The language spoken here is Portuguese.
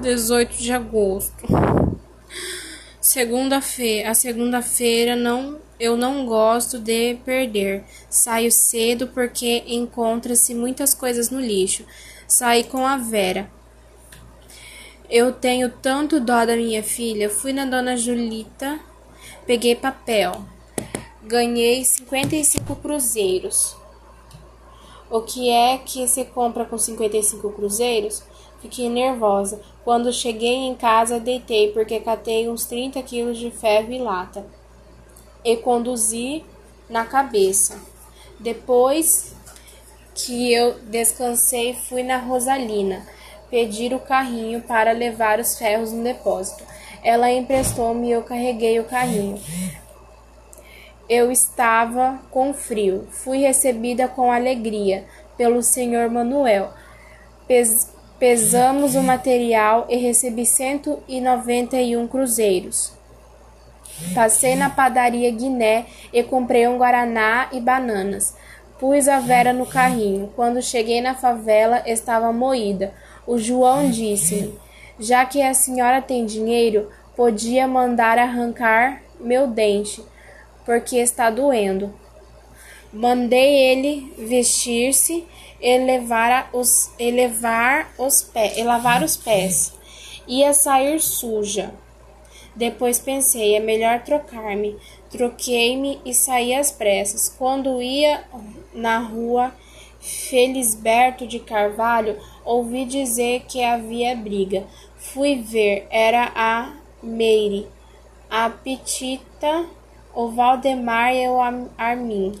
18 de agosto. Segunda-feira, a segunda-feira não, eu não gosto de perder. Saio cedo porque encontra-se muitas coisas no lixo. Saí com a Vera. Eu tenho tanto dó da minha filha. Fui na dona Julita, peguei papel. Ganhei 55 cruzeiros. O que é que se compra com 55 cruzeiros? Fiquei nervosa. Quando cheguei em casa, deitei, porque catei uns 30 quilos de ferro e lata. E conduzi na cabeça. Depois que eu descansei, fui na Rosalina pedir o carrinho para levar os ferros no depósito. Ela emprestou-me e eu carreguei o carrinho. Eu estava com frio. Fui recebida com alegria pelo senhor Manuel. Pes pesamos o material e recebi 191 cruzeiros. Passei na padaria Guiné e comprei um guaraná e bananas. Pus a Vera no carrinho. Quando cheguei na favela, estava moída. O João disse-me: Já que a senhora tem dinheiro, podia mandar arrancar meu dente porque está doendo. Mandei ele vestir-se e levar os, e levar os pés, e lavar os pés. Ia sair suja. Depois pensei, é melhor trocar-me. Troquei-me e saí às pressas. Quando ia na rua Felisberto de Carvalho, ouvi dizer que havia briga. Fui ver, era a Meire, a petita o Valdemar e o Armin.